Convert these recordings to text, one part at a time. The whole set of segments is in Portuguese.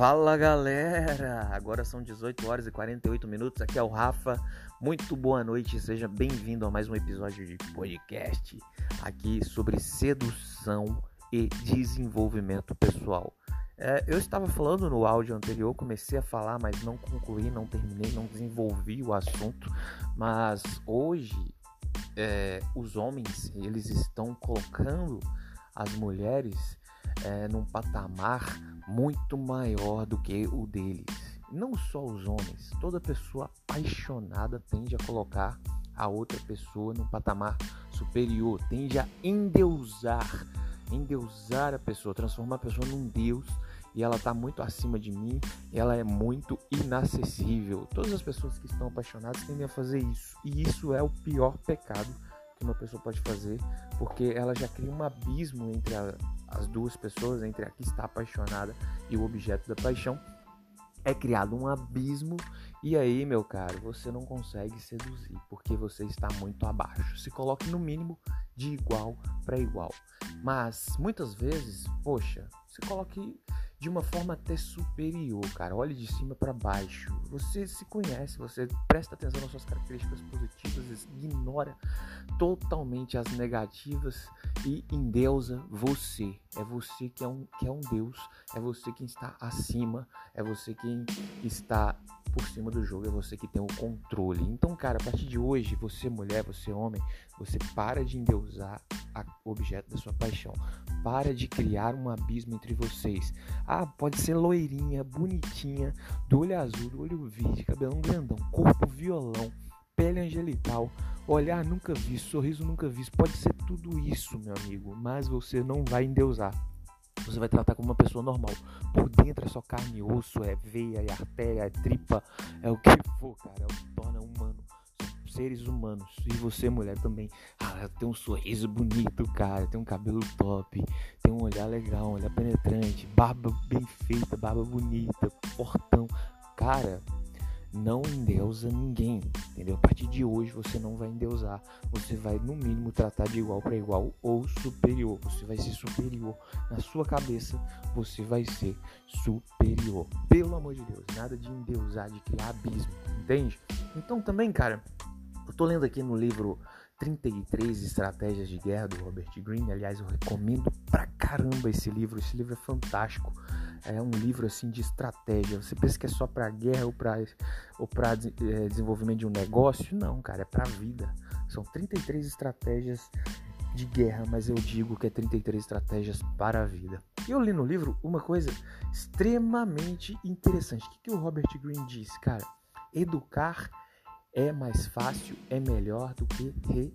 Fala galera! Agora são 18 horas e 48 minutos. Aqui é o Rafa. Muito boa noite, seja bem-vindo a mais um episódio de podcast aqui sobre sedução e desenvolvimento pessoal. É, eu estava falando no áudio anterior, comecei a falar, mas não concluí, não terminei, não desenvolvi o assunto. Mas hoje é, os homens eles estão colocando as mulheres é, num patamar muito maior do que o deles. Não só os homens, toda pessoa apaixonada tende a colocar a outra pessoa num patamar superior, tende a endeusar, endeusar a pessoa, transformar a pessoa num deus e ela está muito acima de mim, ela é muito inacessível. Todas as pessoas que estão apaixonadas tendem a fazer isso, e isso é o pior pecado que uma pessoa pode fazer, porque ela já cria um abismo entre a, as duas pessoas, entre a que está apaixonada e o objeto da paixão. É criado um abismo e aí, meu caro, você não consegue seduzir porque você está muito abaixo. Se coloque no mínimo de igual para igual. Mas muitas vezes, poxa, se coloque de uma forma até superior, cara. Olhe de cima para baixo. Você se conhece, você presta atenção nas suas características positivas, ignora totalmente as negativas e endeusa você. É você que é um, que é um Deus, é você quem está acima, é você quem está por cima do jogo, é você que tem o controle. Então, cara, a partir de hoje, você mulher, você homem, você para de endeusar o objeto da sua paixão. Para de criar um abismo entre vocês. Ah, pode ser loirinha, bonitinha, do olho azul, do olho verde, cabelão grandão, corpo violão, pele angelical, olhar nunca vi, sorriso nunca vi. Pode ser tudo isso, meu amigo, mas você não vai endeusar. Você vai tratar como uma pessoa normal. Por dentro é só carne e osso, é veia, é artéria, é tripa, é o que for, cara. É o que torna humano. Seres humanos. E você, mulher, também. Ah, tem um sorriso bonito, cara. Tem um cabelo top. Tem um olhar legal, um olhar penetrante. Barba bem feita, barba bonita, fortão. Cara, não endeusa ninguém, entendeu? A partir de hoje você não vai endeusar, você vai no mínimo tratar de igual para igual ou superior. Você vai ser superior na sua cabeça, você vai ser superior. Pelo amor de Deus, nada de endeusar, de criar abismo, entende? Então também, cara, eu tô lendo aqui no livro 33 Estratégias de Guerra do Robert Greene. Aliás, eu recomendo pra caramba esse livro. Esse livro é fantástico. É um livro assim de estratégia. Você pensa que é só para guerra ou para ou para é, desenvolvimento de um negócio? Não, cara, é para vida. São 33 estratégias de guerra, mas eu digo que é 33 estratégias para a vida. Eu li no livro uma coisa extremamente interessante. O que, que o Robert Greene diz, cara? Educar é mais fácil, é melhor do que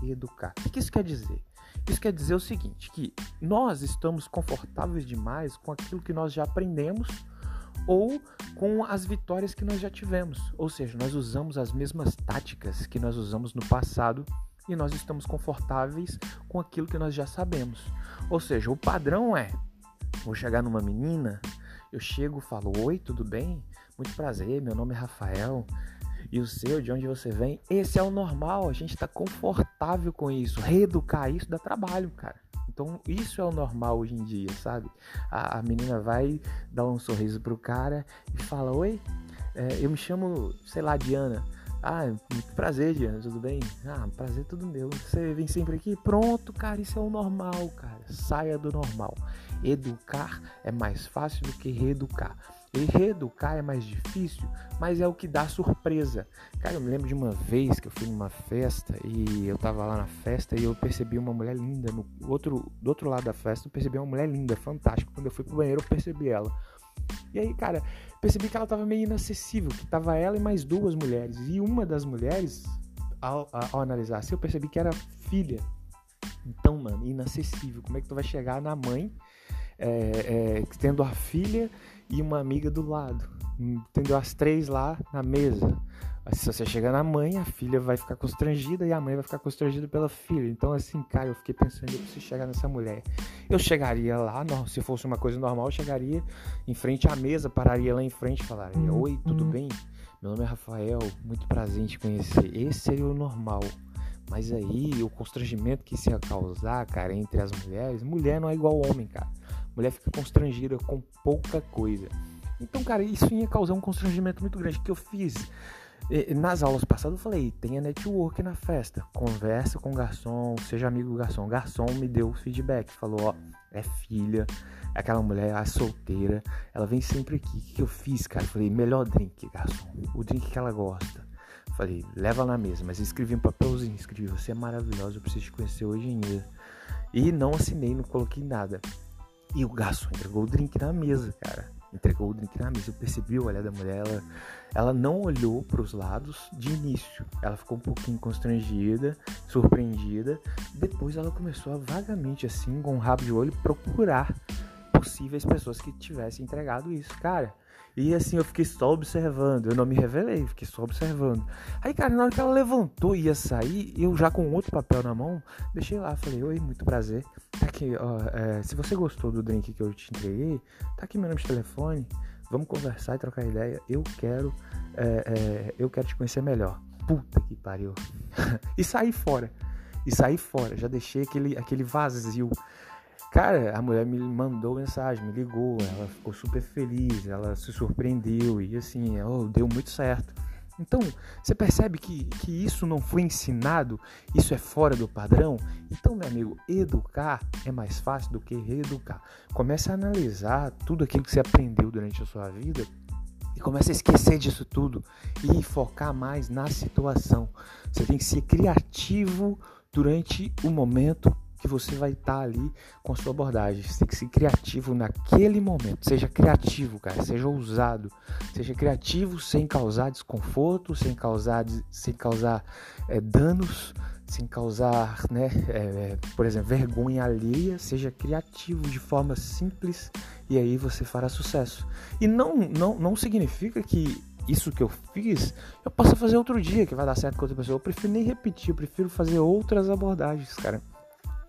reeducar. O que isso quer dizer? Isso quer dizer o seguinte, que nós estamos confortáveis demais com aquilo que nós já aprendemos ou com as vitórias que nós já tivemos. Ou seja, nós usamos as mesmas táticas que nós usamos no passado e nós estamos confortáveis com aquilo que nós já sabemos. Ou seja, o padrão é: vou chegar numa menina, eu chego, falo: "Oi, tudo bem? Muito prazer, meu nome é Rafael e o seu, de onde você vem, esse é o normal, a gente está confortável com isso. Reeducar isso dá trabalho, cara. Então, isso é o normal hoje em dia, sabe? A, a menina vai dar um sorriso pro cara e fala: Oi, é, eu me chamo, sei lá, Diana. Ah, prazer, Diana, tudo bem? Ah, prazer, tudo meu. Você vem sempre aqui? Pronto, cara, isso é o normal, cara. Saia do normal. Educar é mais fácil do que reeducar. Reeducar é mais difícil, mas é o que dá surpresa. Cara, eu me lembro de uma vez que eu fui numa festa e eu tava lá na festa e eu percebi uma mulher linda no outro, do outro lado da festa, eu percebi uma mulher linda, fantástica. Quando eu fui pro banheiro, eu percebi ela. E aí, cara, percebi que ela tava meio inacessível, que tava ela e mais duas mulheres. E uma das mulheres, ao, ao analisar assim, eu percebi que era filha. Então, mano, inacessível. Como é que tu vai chegar na mãe, é, é, tendo a filha e uma amiga do lado. Entendeu? As três lá na mesa. Se você chegar na mãe, a filha vai ficar constrangida e a mãe vai ficar constrangida pela filha. Então, assim, cara, eu fiquei pensando, eu chegar nessa mulher. Eu chegaria lá, não, se fosse uma coisa normal, eu chegaria em frente à mesa, pararia lá em frente e falaria: Oi, tudo bem? Meu nome é Rafael, muito prazer em te conhecer. Esse seria o normal. Mas aí, o constrangimento que isso ia causar, cara, entre as mulheres, mulher não é igual homem, cara. Mulher fica constrangida com pouca coisa. Então, cara, isso ia causar um constrangimento muito grande. Que eu fiz? Nas aulas passadas eu falei, tenha network na festa, conversa com o garçom, seja amigo do garçom. O garçom me deu feedback, falou, ó, é filha, é aquela mulher, a solteira, ela vem sempre aqui. O que eu fiz, cara? Eu falei, melhor drink, garçom, o drink que ela gosta. Falei, leva na mesa, mas escrevi um papelzinho, escrevi, você é maravilhosa, eu preciso te conhecer hoje ainda. E não assinei, não coloquei nada. E o garçom entregou o drink na mesa, cara. Entregou o drink na mesa. Eu percebi o olhar da mulher. Ela, ela não olhou para os lados de início. Ela ficou um pouquinho constrangida, surpreendida. Depois ela começou a vagamente, assim, com um rabo de olho, procurar possíveis pessoas que tivessem entregado isso. Cara, e assim, eu fiquei só observando. Eu não me revelei, fiquei só observando. Aí, cara, na hora que ela levantou e ia sair, eu já com outro papel na mão, deixei lá. Falei, oi, muito prazer. Tá aqui, ó. É, se você gostou do drink que eu te entreguei, tá aqui meu número de telefone. Vamos conversar e trocar ideia. Eu quero, é, é, eu quero te conhecer melhor. Puta que pariu. e saí fora. E saí fora. Já deixei aquele, aquele vazio. Cara, a mulher me mandou mensagem, me ligou, ela ficou super feliz, ela se surpreendeu e assim, deu muito certo. Então, você percebe que, que isso não foi ensinado, isso é fora do padrão? Então, meu amigo, educar é mais fácil do que reeducar. Comece a analisar tudo aquilo que você aprendeu durante a sua vida e comece a esquecer disso tudo e focar mais na situação. Você tem que ser criativo durante o momento que você vai estar tá ali com a sua abordagem. Você tem que ser criativo naquele momento. Seja criativo, cara. Seja ousado. Seja criativo sem causar desconforto, sem causar, sem causar é, danos, sem causar, né, é, por exemplo, vergonha alheia. Seja criativo de forma simples e aí você fará sucesso. E não, não, não significa que isso que eu fiz, eu possa fazer outro dia que vai dar certo com outra pessoa. Eu prefiro nem repetir, eu prefiro fazer outras abordagens, cara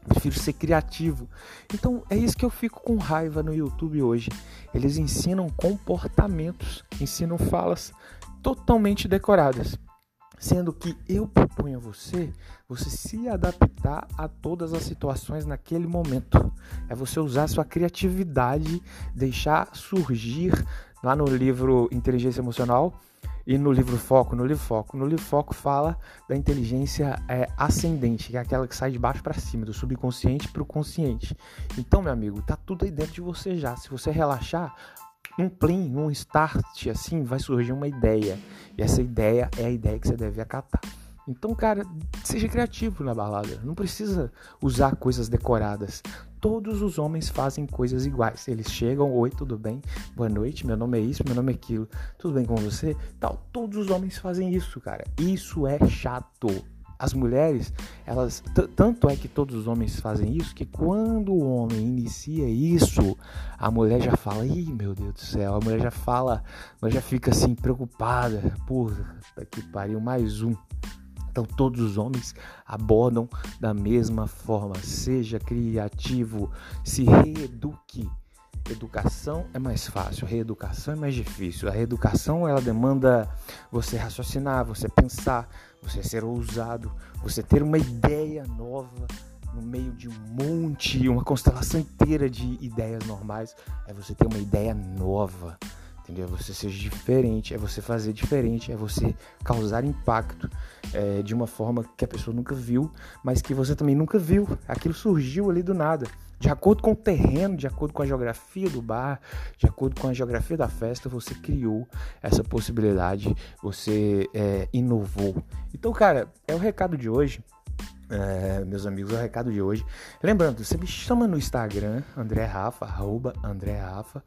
prefiro ser criativo. Então é isso que eu fico com raiva no YouTube hoje. Eles ensinam comportamentos, ensinam falas totalmente decoradas. Sendo que eu proponho a você, você se adaptar a todas as situações naquele momento. É você usar sua criatividade, deixar surgir lá no livro Inteligência Emocional, e no livro Foco, no livro Foco, no livro Foco fala da inteligência é, ascendente, que é aquela que sai de baixo para cima, do subconsciente para o consciente. Então, meu amigo, tá tudo aí dentro de você já. Se você relaxar, um plim, um start, assim, vai surgir uma ideia. E essa ideia é a ideia que você deve acatar. Então, cara, seja criativo na balada. Não precisa usar coisas decoradas. Todos os homens fazem coisas iguais. Eles chegam, oi, tudo bem? Boa noite, meu nome é isso, meu nome é aquilo. Tudo bem com você? Tal. Todos os homens fazem isso, cara. Isso é chato. As mulheres, elas tanto é que todos os homens fazem isso que quando o homem inicia isso, a mulher já fala: "Ih, meu Deus do céu". A mulher já fala, mas já fica assim preocupada, puta que pariu mais um. Então, todos os homens abordam da mesma forma. Seja criativo, se reeduque. Educação é mais fácil, reeducação é mais difícil. A reeducação ela demanda você raciocinar, você pensar, você ser ousado, você ter uma ideia nova no meio de um monte, uma constelação inteira de ideias normais. É você ter uma ideia nova entendeu? É você ser diferente, é você fazer diferente, é você causar impacto é, de uma forma que a pessoa nunca viu, mas que você também nunca viu. Aquilo surgiu ali do nada. De acordo com o terreno, de acordo com a geografia do bar, de acordo com a geografia da festa, você criou essa possibilidade, você é, inovou. Então, cara, é o recado de hoje. É, meus amigos, é o recado de hoje. Lembrando, você me chama no Instagram, André Rafa, arroba André Rafa.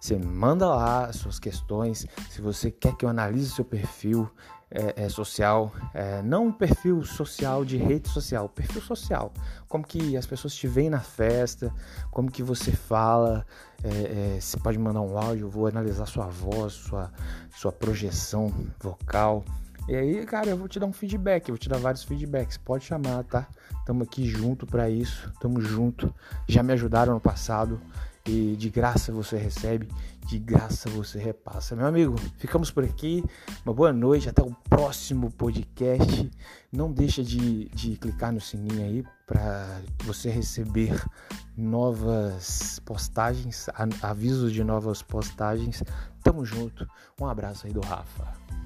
Você manda lá as suas questões. Se você quer que eu analise seu perfil é, é, social, é, não um perfil social de rede social, perfil social. Como que as pessoas te veem na festa, como que você fala. É, é, você pode mandar um áudio, vou analisar sua voz, sua, sua projeção vocal. E aí, cara, eu vou te dar um feedback, eu vou te dar vários feedbacks. Pode chamar, tá? Tamo aqui junto para isso, tamo junto. Já me ajudaram no passado e de graça você recebe, de graça você repassa. Meu amigo, ficamos por aqui. Uma boa noite, até o próximo podcast. Não deixa de, de clicar no sininho aí para você receber novas postagens, avisos de novas postagens. Tamo junto. Um abraço aí do Rafa.